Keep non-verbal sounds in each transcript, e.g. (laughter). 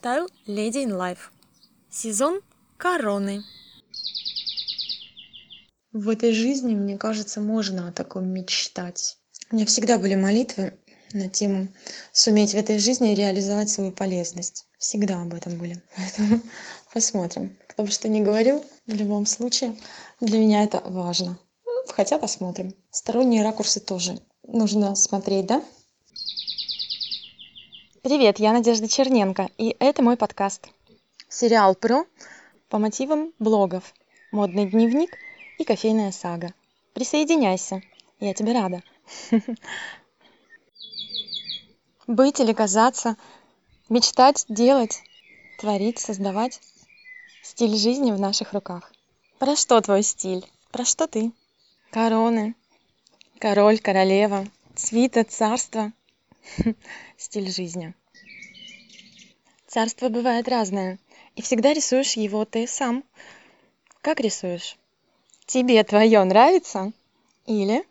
Читаю Lady in Life. Сезон Короны. В этой жизни, мне кажется, можно о таком мечтать. У меня всегда были молитвы на тему суметь в этой жизни реализовать свою полезность. Всегда об этом были. (laughs) Поэтому посмотрим. Кто бы что ни говорил, в любом случае, для меня это важно. Хотя посмотрим. Сторонние ракурсы тоже нужно смотреть, да? Привет, я Надежда Черненко, и это мой подкаст. Сериал про по мотивам блогов «Модный дневник» и «Кофейная сага». Присоединяйся, я тебе рада. (laughs) Быть или казаться, мечтать, делать, творить, создавать. Стиль жизни в наших руках. Про что твой стиль? Про что ты? Короны, король, королева, свита, царство – (laughs) стиль жизни. Царство бывает разное, и всегда рисуешь его ты сам. Как рисуешь? Тебе твое нравится? Или?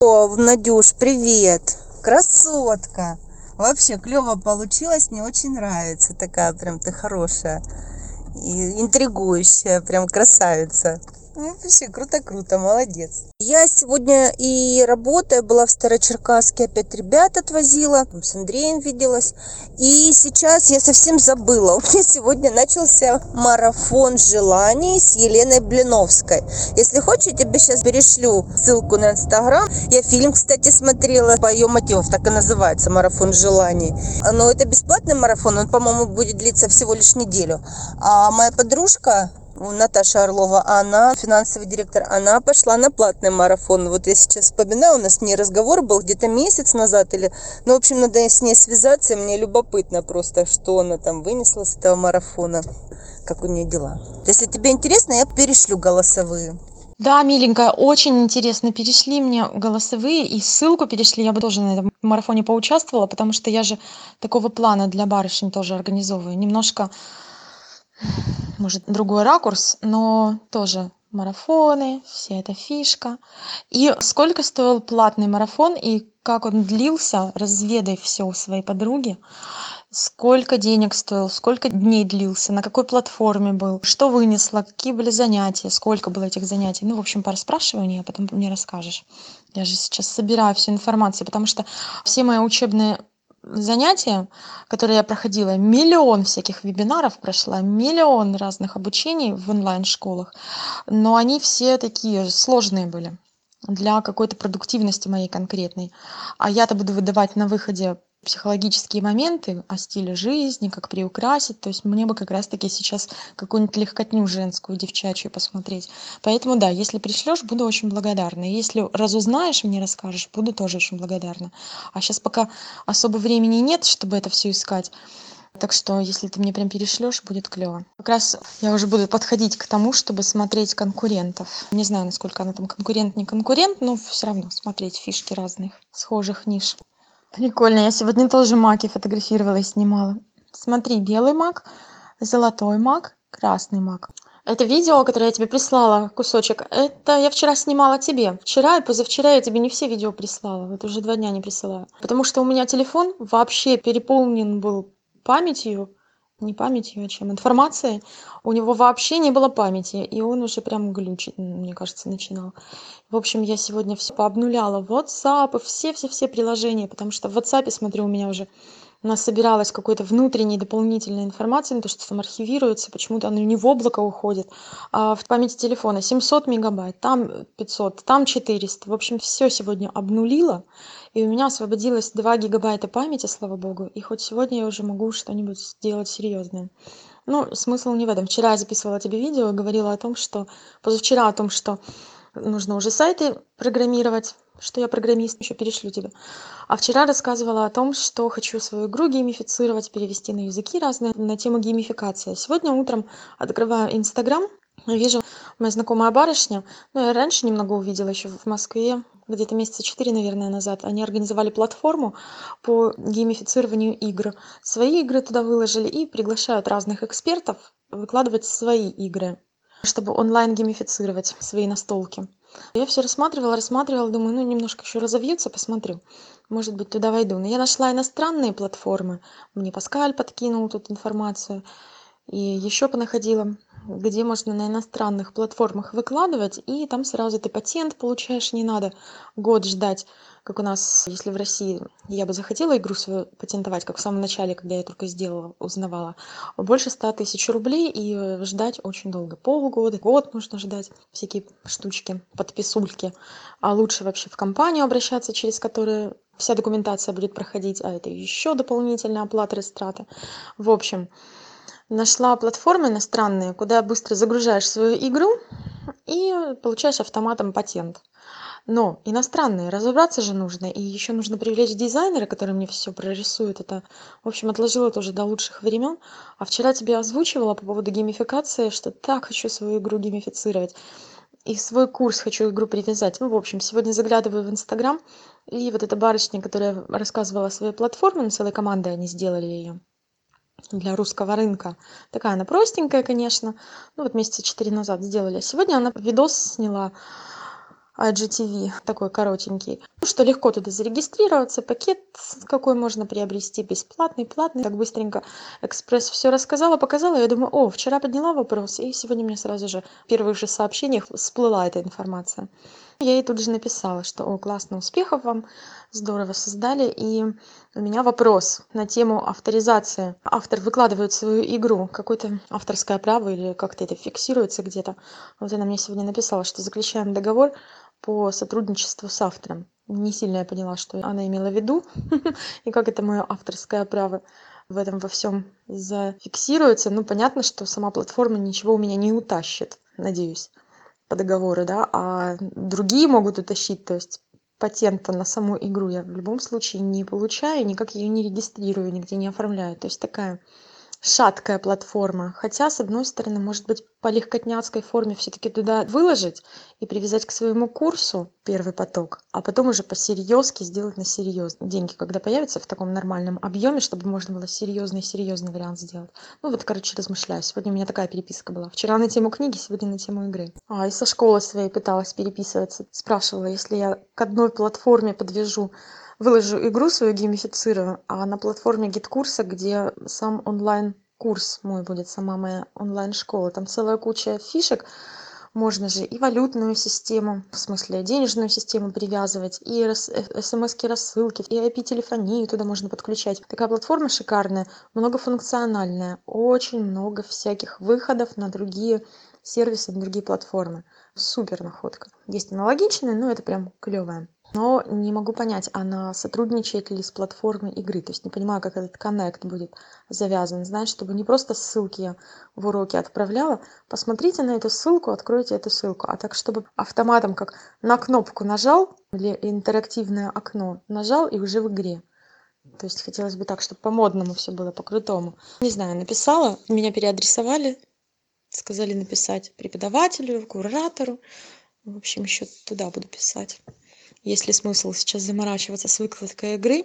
О, Надюш, привет! Красотка! Вообще клево получилось, мне очень нравится. Такая прям ты хорошая и интригующая, прям красавица. Ну, вообще, круто-круто, молодец. Я сегодня и работая, была в Старочеркасске, опять ребят отвозила, с Андреем виделась. И сейчас я совсем забыла. (laughs) У меня сегодня начался марафон желаний с Еленой Блиновской. Если хочешь, я тебе сейчас перешлю ссылку на Инстаграм. Я фильм, кстати, смотрела по ее мотивов, так и называется, марафон желаний. Но это бесплатный марафон, он, по-моему, будет длиться всего лишь неделю. А моя подружка Наташа Орлова, она финансовый директор, она пошла на платный марафон. Вот я сейчас вспоминаю, у нас с ней разговор был где-то месяц назад или, ну, в общем, надо с ней связаться, мне любопытно просто, что она там вынесла с этого марафона, как у нее дела. Если тебе интересно, я перешлю голосовые. Да, миленькая, очень интересно. Перешли мне голосовые и ссылку перешли. Я бы тоже на этом марафоне поучаствовала, потому что я же такого плана для барышень тоже организовываю. Немножко может другой ракурс но тоже марафоны вся эта фишка. И сколько стоил платный марафон и как он длился разведай все у своей подруги. Сколько денег стоил сколько дней длился на какой платформе был что вынесла какие были занятия сколько было этих занятий. Ну в общем пораспрашивай а потом мне расскажешь. Я же сейчас собираю всю информацию потому что все мои учебные занятия которые я проходила миллион всяких вебинаров прошла миллион разных обучений в онлайн школах но они все такие сложные были для какой-то продуктивности моей конкретной. А я-то буду выдавать на выходе психологические моменты о стиле жизни как приукрасить. То есть мне бы как раз таки сейчас какую-нибудь легкотню женскую девчачью посмотреть. Поэтому да если пришлешь буду очень благодарна. Если разузнаешь мне расскажешь буду тоже очень благодарна. А сейчас пока особо времени нет чтобы это все искать. Так что если ты мне прям перешлешь будет клево как раз я уже буду подходить к тому чтобы смотреть конкурентов. Не знаю насколько она там конкурент не конкурент но все равно смотреть фишки разных схожих ниш прикольно я сегодня тоже маки фотографировала и снимала. Смотри белый мак золотой мак красный мак. Это видео которое я тебе прислала кусочек это я вчера снимала тебе. Вчера и позавчера я тебе не все видео прислала вот уже два дня не присылаю. Потому что у меня телефон вообще переполнен был памятью не памятью а чем? Информацией. У него вообще не было памяти и он уже прям глючить мне кажется начинал. В общем я сегодня все пообнуляла whatsapp и все все все приложения потому что в whatsapp смотрю у меня уже насобиралось какой-то внутренней дополнительной информации на то что там архивируется почему-то оно не в облако уходит а в памяти телефона. 700 мегабайт там 500 там 400 в общем все сегодня обнулила и у меня освободилось 2 гигабайта памяти слава богу и хоть сегодня я уже могу что-нибудь сделать серьезное ну смысл не в этом. Вчера я записывала тебе видео говорила о том что позавчера о том что нужно уже сайты программировать что я программист еще перешлю тебе. А вчера рассказывала о том что хочу свою игру геймифицировать перевести на языки разные на тему геймификации. Сегодня утром открываю инстаграм вижу моя знакомая барышня ну я раньше немного увидела еще в москве где-то месяца четыре наверное назад они организовали платформу по геймифицированию игр свои игры туда выложили и приглашают разных экспертов выкладывать свои игры чтобы онлайн геймифицировать свои настолки Я все рассматривала, рассматривала, думаю, ну немножко еще разовьется, посмотрю. Может быть, туда войду. Но я нашла иностранные платформы. Мне Паскаль подкинул тут информацию. И еще понаходила, где можно на иностранных платформах выкладывать, и там сразу ты патент получаешь, не надо год ждать, как у нас, если в России я бы захотела игру свою патентовать, как в самом начале, когда я только сделала, узнавала, больше ста тысяч рублей, и ждать очень долго, полгода, год нужно ждать, всякие штучки, подписульки, а лучше вообще в компанию обращаться, через которую вся документация будет проходить, а это еще дополнительная оплата растраты. В общем, нашла платформы иностранные куда быстро загружаешь свою игру и получаешь автоматом патент. Но иностранные разобраться же нужно и еще нужно привлечь дизайнера который мне все прорисует. Это в общем отложила тоже до лучших времен а вчера тебе озвучивала по поводу геймификации что так хочу свою игру геймифицировать. И свой курс хочу игру привязать. Ну в общем сегодня заглядываю в инстаграм и вот эта барышня которая рассказывала о своей платформе ну целой командой они сделали ее для русского рынка. Такая она простенькая конечно. Ну вот месяца четыре назад сделали. Сегодня она видос сняла IGTV такой коротенький. Что легко туда зарегистрироваться пакет какой можно приобрести бесплатный платный. Так быстренько экспресс все рассказала показала. Я думаю о вчера подняла вопрос и сегодня мне сразу же в первых же сообщениях всплыла эта информация я ей тут же написала что о классно успехов вам здорово создали и у меня вопрос на тему авторизации. Автор выкладывает свою игру какое-то авторское право или как-то это фиксируется где-то. Вот она мне сегодня написала что заключаем договор по сотрудничеству с автором не сильно я поняла что она имела в виду (laughs) и как это мое авторское право в этом во всем зафиксируется. Ну понятно что сама платформа ничего у меня не утащит надеюсь по договору да а другие могут утащить то есть патента на саму игру я в любом случае не получаю никак ее не регистрирую нигде не оформляю. То есть такая шаткая платформа. Хотя с одной стороны может быть по легкотняцкой форме все-таки туда выложить и привязать к своему курсу первый поток а потом уже по серьезке сделать на серьезно деньги когда появятся в таком нормальном объеме чтобы можно было серьезный серьезный вариант сделать. Ну вот короче размышляю. Сегодня у меня такая переписка была. Вчера на тему книги сегодня на тему игры. А и со школы своей пыталась переписываться. Спрашивала если я к одной платформе подвяжу выложу игру свою геймифицирую а на платформе GetCourse а где сам онлайн курс мой будет сама моя онлайн школа там целая куча фишек. Можно же и валютную систему в смысле денежную систему привязывать и э, смски рассылки и IP телефонию туда можно подключать. Такая платформа шикарная многофункциональная очень много всяких выходов на другие сервисы на другие платформы. Супер находка. Есть аналогичные но это прям клевая но не могу понять она сотрудничает ли с платформой игры? То есть не понимаю как этот коннект будет завязан. Знаешь чтобы не просто ссылки в уроки отправляла. Посмотрите на эту ссылку откройте эту ссылку. А так чтобы автоматом как на кнопку нажал или интерактивное окно нажал и уже в игре. То есть хотелось бы так чтобы по модному все было по крутому не знаю написала меня переадресовали сказали написать преподавателю куратору. В общем еще туда буду писать есть ли смысл сейчас заморачиваться с выкладкой игры.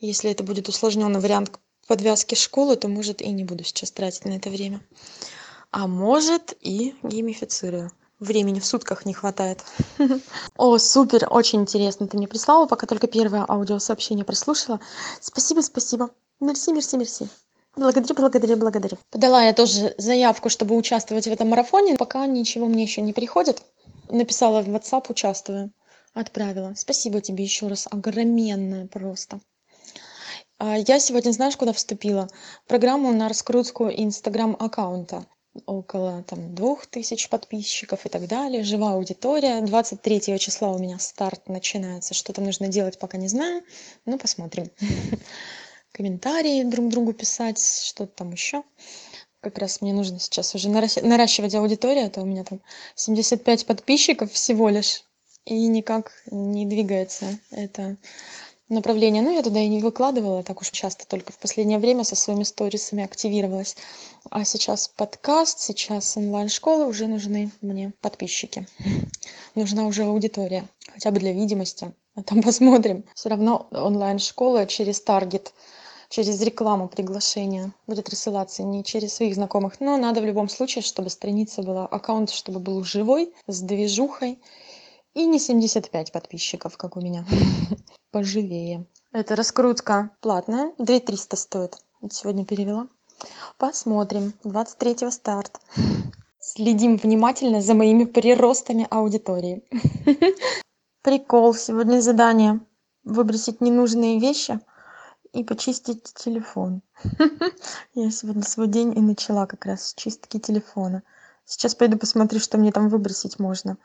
Если это будет усложненный вариант подвязки школы то может и не буду сейчас тратить на это время. А может и геймифицирую. Времени в сутках не хватает. (laughs) О супер очень интересно ты мне прислала пока только первое аудиосообщение прослушала. Спасибо спасибо. Мерси мерси мерси. Благодарю благодарю благодарю. Подала я тоже заявку чтобы участвовать в этом марафоне. Пока ничего мне еще не приходит. Написала в whatsapp участвую отправила. Спасибо тебе еще раз огроменное просто. А, я сегодня знаешь куда вступила? Программу на раскрутку инстаграм аккаунта около там двух тысяч подписчиков и так далее. Живая аудитория. 23 числа у меня старт начинается. Что там нужно делать пока не знаю. Ну посмотрим. (laughs) Комментарии друг другу писать что-то там еще как раз мне нужно сейчас уже наращивать аудиторию а то у меня там 75 подписчиков всего лишь и никак не двигается это направление. Ну, я туда и не выкладывала так уж часто, только в последнее время со своими сторисами активировалась. А сейчас подкаст, сейчас онлайн-школа, уже нужны мне подписчики. (laughs) Нужна уже аудитория, хотя бы для видимости. А там (laughs) посмотрим. Все равно онлайн-школа через таргет через рекламу приглашения будет рассылаться не через своих знакомых но надо в любом случае чтобы страница была аккаунт чтобы был живой с движухой И не 75 подписчиков, как у меня. (laughs) Поживее. Это раскрутка платная. 2300 стоит. Вот сегодня перевела. Посмотрим. 23 старт. (laughs) Следим внимательно за моими приростами аудитории. (laughs) Прикол. Сегодня задание. Выбросить ненужные вещи и почистить телефон. Я сегодня свой день и начала как раз с чистки телефона. Сейчас пойду посмотрю, что мне там выбросить можно.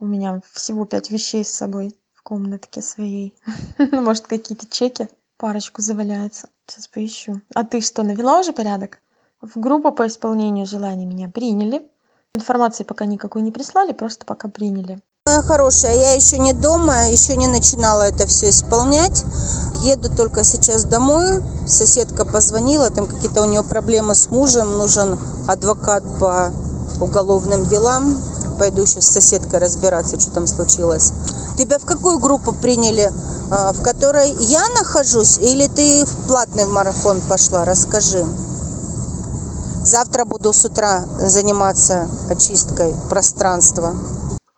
У меня всего пять вещей с собой в комнатке своей. (laughs) Ну, может, какие-то чеки, парочку заваляется. Сейчас поищу. А ты что, навела уже порядок? В группу по исполнению желаний меня приняли. Информации пока никакой не прислали, просто пока приняли. Моя хорошая, я еще не дома, еще не начинала это все исполнять. Еду только сейчас домой. Соседка позвонила, там какие-то у нее проблемы с мужем, нужен адвокат по уголовным делам. Пойду сейчас с соседкой разбираться, что там случилось. Тебя в какую группу приняли? А, В которой я нахожусь или ты в платный марафон пошла? Расскажи. Завтра буду с утра заниматься очисткой пространства.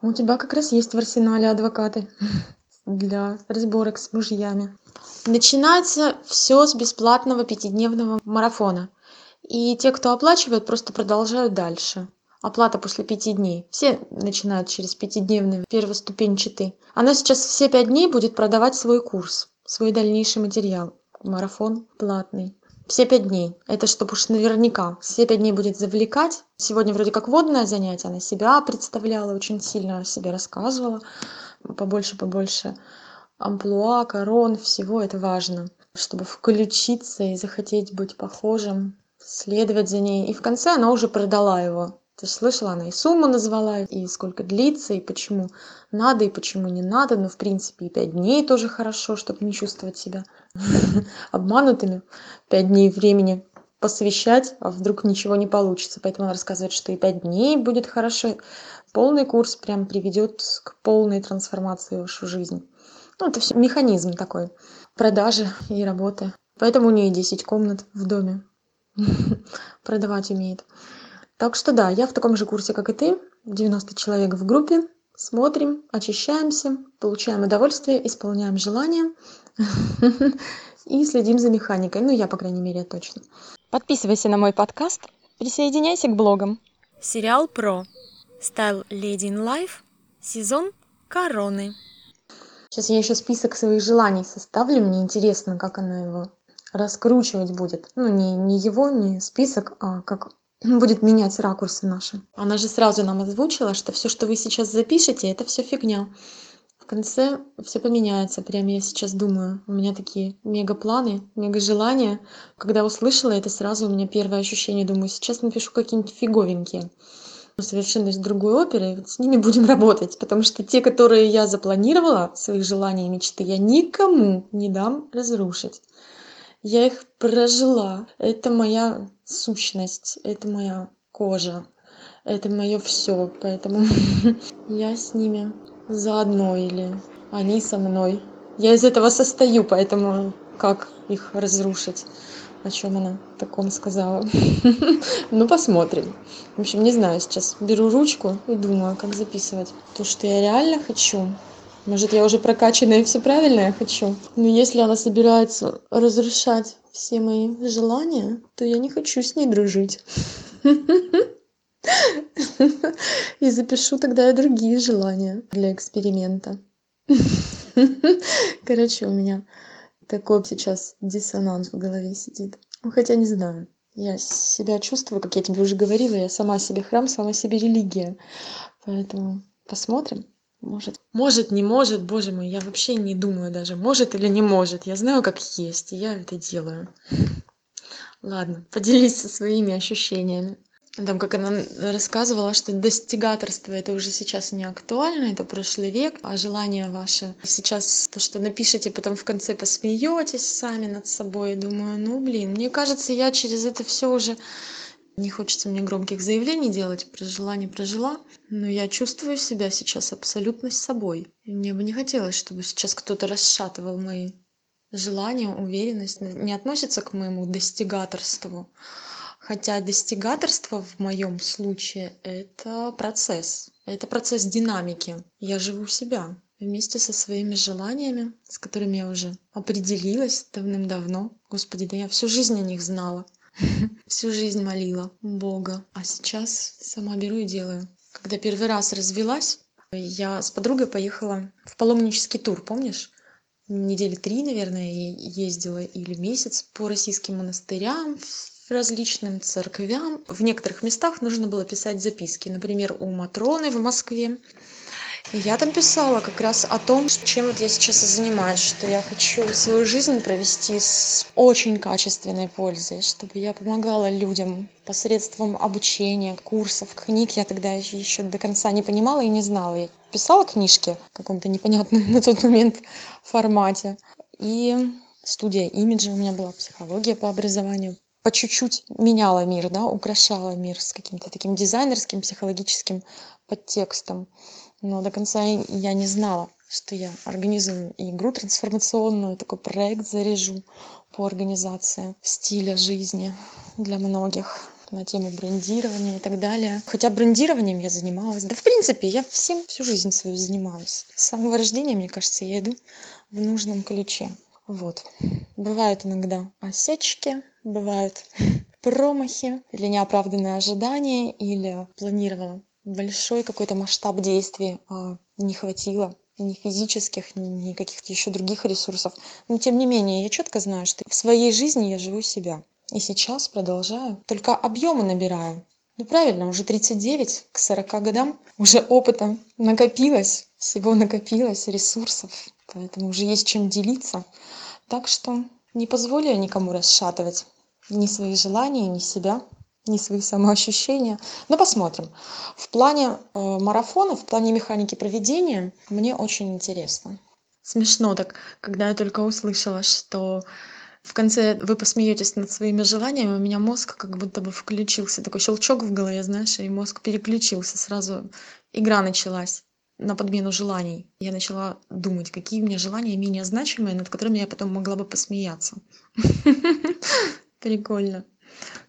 У тебя как раз есть в арсенале адвокаты (laughs) для разборок с мужьями. Начинается все с бесплатного пятидневного марафона. И те, кто оплачивает, просто продолжают дальше. Оплата после пяти дней. Все начинают через пятидневный первоступенчатый. Она сейчас все пять дней будет продавать свой курс, свой дальнейший материал. Марафон платный. Все пять дней. Это чтобы уж наверняка. Все пять дней будет завлекать. Сегодня вроде как водное занятие. Она себя представляла очень сильно, о себе рассказывала. Побольше, побольше амплуа, корон, всего это важно. Чтобы включиться и захотеть быть похожим, следовать за ней. И в конце она уже продала его. Ты слышала, она и сумму назвала, и сколько длится, и почему надо, и почему не надо. Но, в принципе, и пять дней тоже хорошо, чтобы не чувствовать себя (laughs) обманутыми. Пять дней времени посвящать, а вдруг ничего не получится. Поэтому она рассказывает, что и пять дней будет хорошо. Полный курс прям приведет к полной трансформации вашу жизнь. Ну, это все механизм такой продажи и работы. Поэтому у нее 10 комнат в доме. (laughs) Продавать умеет. Так что да, я в таком же курсе, как и ты. 90 человек в группе. Смотрим, очищаемся, получаем удовольствие, исполняем желания (laughs) и следим за механикой. Ну, я, по крайней мере, точно. Подписывайся на мой подкаст, присоединяйся к блогам. Сериал про Style Lady in Life, сезон Короны. Сейчас я еще список своих желаний составлю. Мне интересно, как она его раскручивать будет. Ну, не, не его, не список, а как будет менять ракурсы наши. Она же сразу нам озвучила, что все, что вы сейчас запишете, это все фигня. В конце все поменяется. Прям я сейчас думаю. У меня такие мега планы, мега желания. Когда услышала это, сразу у меня первое ощущение. Думаю, сейчас напишу какие-нибудь фиговенькие. Совершенно из другой оперы. Вот с ними будем (laughs) работать. Потому что те, которые я запланировала, своих желаний и мечты, я никому не дам разрушить. Я их прожила. Это моя сущность, это моя кожа, это мое все. Поэтому (laughs) я с ними заодно или они со мной. Я из этого состою, поэтому как их разрушить? О чем она таком сказала? (laughs) Ну, посмотрим. В общем, не знаю, сейчас беру ручку и думаю, как записывать. То, что я реально хочу, может, я уже прокачанная и все правильно я хочу. Но если она собирается разрушать все мои желания, то я не хочу с ней дружить. (laughs) И запишу тогда другие желания для эксперимента. (laughs) Короче, у меня такой сейчас диссонанс в голове сидит. Ну, хотя не знаю. Я себя чувствую, как я тебе уже говорила, я сама себе храм, сама себе религия. Поэтому посмотрим. Может, может, не может, боже мой, я вообще не думаю даже, может или не может. Я знаю, как есть, и я это делаю. Ладно, поделись своими ощущениями. Там, как она рассказывала, что достигаторство это уже сейчас не актуально, это прошлый век, а желание ваше сейчас то, что напишите, потом в конце посмеетесь сами над собой. Думаю, ну блин, мне кажется, я через это все уже не хочется мне громких заявлений делать, про желание прожила, но я чувствую себя сейчас абсолютно с собой. И мне бы не хотелось, чтобы сейчас кто-то расшатывал мои желания, уверенность, не относится к моему достигаторству. Хотя достигаторство в моем случае это процесс. Это процесс динамики. Я живу себя вместе со своими желаниями, с которыми я уже определилась давным-давно. Господи, да я всю жизнь о них знала. (laughs) Всю жизнь молила Бога. А сейчас сама беру и делаю. Когда первый раз развелась, я с подругой поехала в паломнический тур, помнишь? Недели три, наверное, ездила или месяц по российским монастырям, различным церквям. В некоторых местах нужно было писать записки. Например, у Матроны в Москве я там писала как раз о том, чем вот я сейчас и занимаюсь, что я хочу свою жизнь провести с очень качественной пользой, чтобы я помогала людям посредством обучения, курсов, книг. Я тогда еще до конца не понимала и не знала. Я писала книжки в каком-то непонятном (laughs) на тот момент формате. И студия имиджа у меня была, психология по образованию. По чуть-чуть меняла мир, да, украшала мир с каким-то таким дизайнерским, психологическим подтекстом но до конца я не знала что я организую игру трансформационную такой проект заряжу по организации стиля жизни для многих на тему брендирования и так далее. Хотя брендированием я занималась. Да в принципе я всем всю жизнь свою занимаюсь. С самого рождения мне кажется я иду в нужном ключе. Вот. Бывают иногда осечки бывают (laughs) промахи или неоправданные ожидания или планировала большой какой-то масштаб действий а, не хватило ни физических, ни каких-то еще других ресурсов. Но тем не менее, я четко знаю, что в своей жизни я живу себя. И сейчас продолжаю. Только объемы набираю. Ну правильно, уже 39 к 40 годам уже опыта накопилось, всего накопилось, ресурсов. Поэтому уже есть чем делиться. Так что не позволю я никому расшатывать ни свои желания, ни себя не свои самоощущения. Но посмотрим. В плане э, марафона, в плане механики проведения мне очень интересно. Смешно так, когда я только услышала, что в конце вы посмеетесь над своими желаниями, у меня мозг как будто бы включился, такой щелчок в голове, знаешь, и мозг переключился, сразу игра началась на подмену желаний. Я начала думать, какие у меня желания менее значимые, над которыми я потом могла бы посмеяться. (laughs) Прикольно.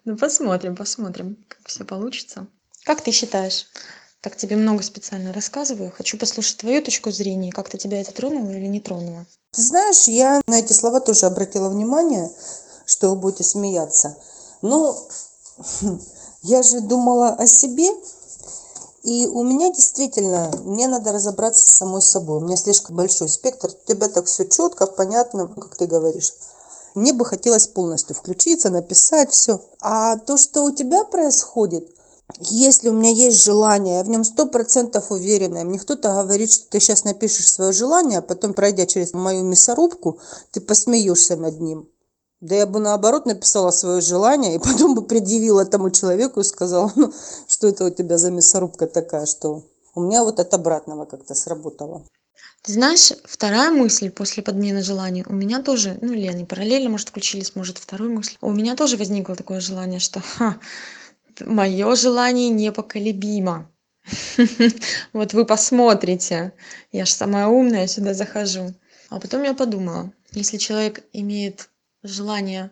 Ну, посмотрим, посмотрим, как все получится. Как ты считаешь? Так тебе много специально рассказываю. Хочу послушать твою точку зрения. Как-то тебя это тронуло или не тронуло? Ты знаешь, я на эти слова тоже обратила внимание, что вы будете смеяться. Но (laughs) я же думала о себе, и у меня действительно, мне надо разобраться с самой собой. У меня слишком большой спектр. У тебя так все четко, понятно, как ты говоришь. Мне бы хотелось полностью включиться, написать все. А то, что у тебя происходит, если у меня есть желание, я в нем сто процентов уверена, мне кто-то говорит, что ты сейчас напишешь свое желание, а потом, пройдя через мою мясорубку, ты посмеешься над ним. Да я бы наоборот написала свое желание и (laughs) потом бы предъявила этому человеку и сказала, ну, что это у тебя за мясорубка такая, что у меня вот от обратного как-то сработало. Ты знаешь, вторая мысль после подмены желаний у меня тоже, ну или они параллельно, может, включились, может, второй мысль. У меня тоже возникло такое желание, что ха, мое желание непоколебимо. (laughs) Вот вы посмотрите, я же самая умная, сюда захожу. А потом я подумала, если человек имеет желание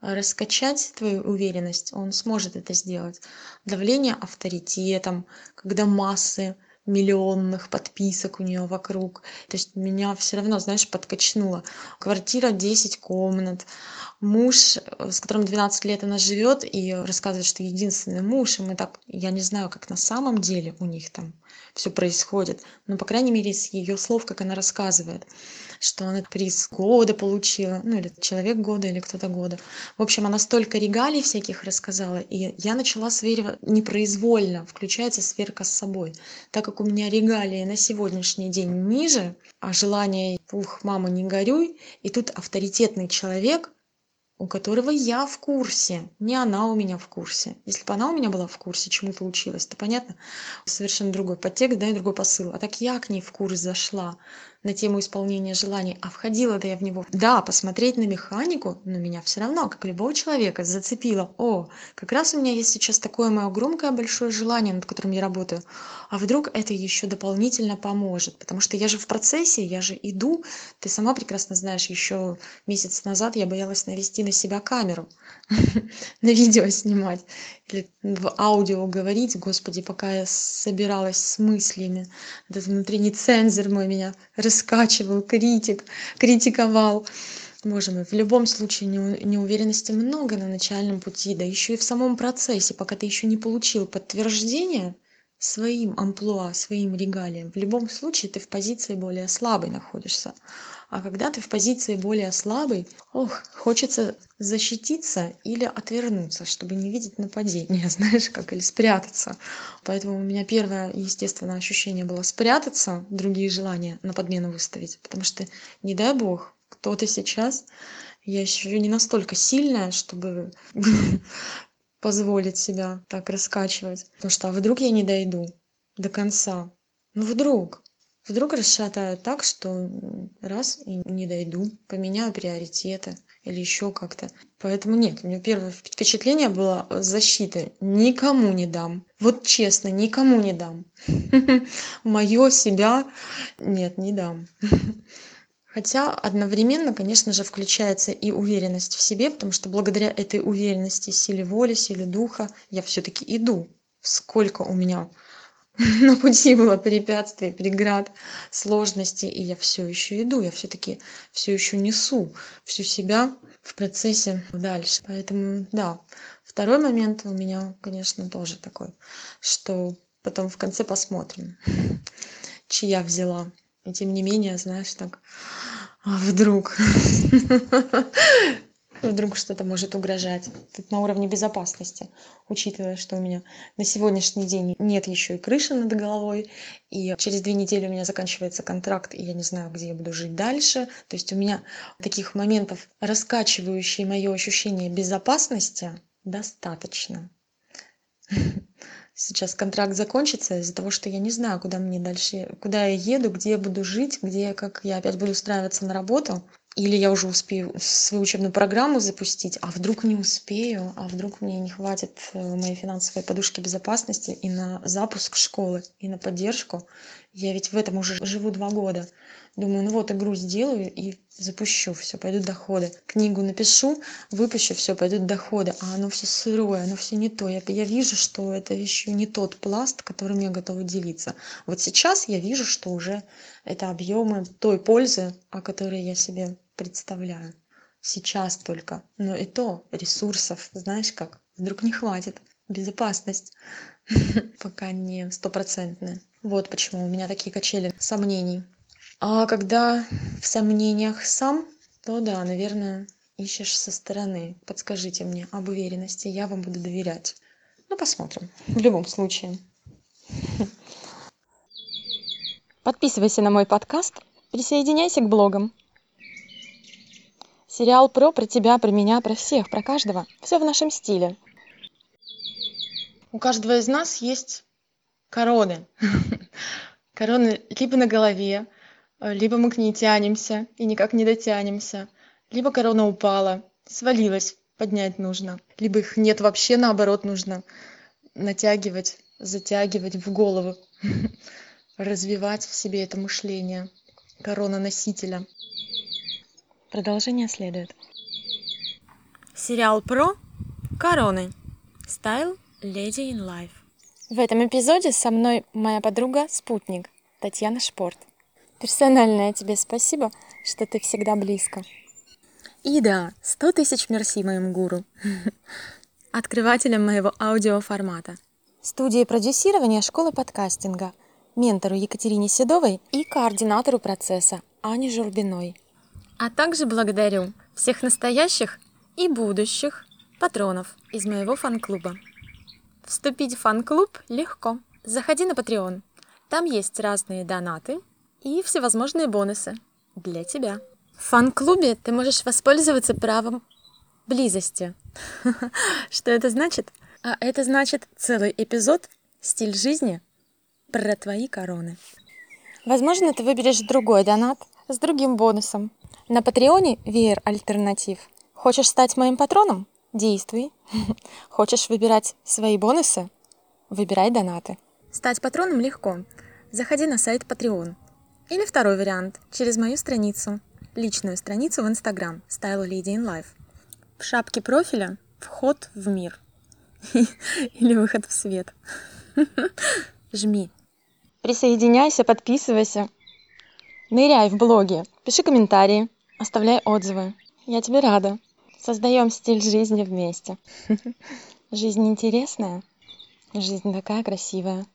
раскачать твою уверенность, он сможет это сделать. Давление авторитетом, когда массы миллионных подписок у нее вокруг. То есть меня все равно, знаешь, подкачнуло. Квартира 10 комнат, муж, с которым 12 лет она живет, и рассказывает, что единственный муж, и мы так, я не знаю, как на самом деле у них там все происходит, но, по крайней мере, из ее слов, как она рассказывает, что она приз года получила, ну, или человек года, или кто-то года. В общем, она столько регалий всяких рассказала, и я начала сверивать непроизвольно, включается сверка с собой. Так как у меня регалии на сегодняшний день ниже, а желание, ух, мама, не горюй, и тут авторитетный человек, у которого я в курсе, не она у меня в курсе. Если бы она у меня была в курсе, чему получилось, то понятно, совершенно другой подтекст, да, и другой посыл. А так я к ней в курс зашла. На тему исполнения желаний, а входила-то я в него. Да, посмотреть на механику, но меня все равно, как любого человека, зацепило. О, как раз у меня есть сейчас такое мое громкое большое желание, над которым я работаю. А вдруг это еще дополнительно поможет? Потому что я же в процессе, я же иду. Ты сама прекрасно знаешь, еще месяц назад я боялась навести на себя камеру, (laughs) на видео снимать или в аудио говорить, господи, пока я собиралась с мыслями. Этот внутренний цензор мой меня раскачивал, критик, критиковал. Боже мой, в любом случае неуверенности много на начальном пути, да еще и в самом процессе, пока ты еще не получил подтверждение своим амплуа, своим регалиям. В любом случае ты в позиции более слабой находишься. А когда ты в позиции более слабой, ох, хочется защититься или отвернуться, чтобы не видеть нападения, (laughs) знаешь, как, или спрятаться. Поэтому у меня первое, естественно, ощущение было спрятаться, другие желания на подмену выставить. Потому что, не дай бог, кто-то сейчас, я еще не настолько сильная, чтобы (laughs) позволить себя так раскачивать. Потому что а вдруг я не дойду до конца? Ну вдруг? Вдруг расшатаю так, что раз и не дойду, поменяю приоритеты или еще как-то. Поэтому нет, у меня первое впечатление было защиты. Никому не дам. Вот честно, никому не дам. (laughs) Мое себя нет, не дам. (laughs) Хотя одновременно, конечно же, включается и уверенность в себе, потому что благодаря этой уверенности, силе воли, силе духа я все-таки иду. Сколько у меня (laughs) на пути было препятствий, преград, сложностей, и я все еще иду, я все-таки все еще несу всю себя в процессе дальше. Поэтому, да, второй момент у меня, конечно, тоже такой, что потом в конце посмотрим, (laughs) чья взяла. И тем не менее, знаешь, так, а вдруг (laughs) вдруг что-то может угрожать. Тут на уровне безопасности учитывая что у меня на сегодняшний день нет еще и крыши над головой и через две недели у меня заканчивается контракт и я не знаю где я буду жить дальше. То есть у меня таких моментов раскачивающие мое ощущение безопасности достаточно. Сейчас контракт закончится из-за того что я не знаю куда мне дальше куда я еду где я буду жить где как я опять буду устраиваться на работу или я уже успею свою учебную программу запустить а вдруг не успею а вдруг мне не хватит э, моей финансовой подушки безопасности и на запуск школы и на поддержку. Я ведь в этом уже живу два года. Думаю ну вот игру сделаю и запущу все пойдут доходы. Книгу напишу выпущу все пойдут доходы. А оно все сырое оно все не то. Я я вижу что это еще не тот пласт которым я готова делиться. Вот сейчас я вижу что уже это объемы той пользы о которой я себе представляю. Сейчас только. Но и то ресурсов знаешь как вдруг не хватит. Безопасность. (laughs) Пока не стопроцентная. Вот почему у меня такие качели сомнений. А когда в сомнениях сам то да наверное ищешь со стороны. Подскажите мне об уверенности я вам буду доверять. Ну посмотрим. В любом случае. Подписывайся на мой подкаст. Присоединяйся к блогам Сериал про, про тебя, про меня, про всех, про каждого. Все в нашем стиле. У каждого из нас есть короны. (laughs) Короны либо на голове, либо мы к ней тянемся и никак не дотянемся, либо корона упала, свалилась, поднять нужно, либо их нет вообще, наоборот, нужно натягивать, затягивать в голову, (laughs) развивать в себе это мышление корона носителя. Продолжение следует. Сериал про короны. Style Lady in Life. В этом эпизоде со мной моя подруга Спутник, Татьяна Шпорт. Персональное тебе спасибо, что ты всегда близко. И да, сто тысяч мерси моим гуру, (laughs) открывателем моего аудиоформата. Студии продюсирования школы подкастинга, ментору Екатерине Седовой и координатору процесса Ане Журбиной – а также благодарю всех настоящих и будущих патронов из моего фан-клуба. Вступить в фан-клуб легко. Заходи на Patreon. Там есть разные донаты и всевозможные бонусы для тебя. В фан-клубе ты можешь воспользоваться правом близости. (laughs) Что это значит? А это значит целый эпизод «Стиль жизни» про твои короны. Возможно, ты выберешь другой донат с другим бонусом. На Патреоне веер альтернатив. Хочешь стать моим патроном? Действуй. (laughs) Хочешь выбирать свои бонусы? Выбирай донаты. Стать патроном легко. Заходи на сайт Patreon. Или второй вариант, через мою страницу, личную страницу в Instagram Style Lady in Life. В шапке профиля вход в мир. (laughs) Или выход в свет. (laughs) Жми. Присоединяйся, подписывайся. Ныряй в блоге, пиши комментарии, оставляй отзывы. Я тебе рада. Создаем стиль жизни вместе. (laughs) Жизнь интересная, жизнь такая красивая.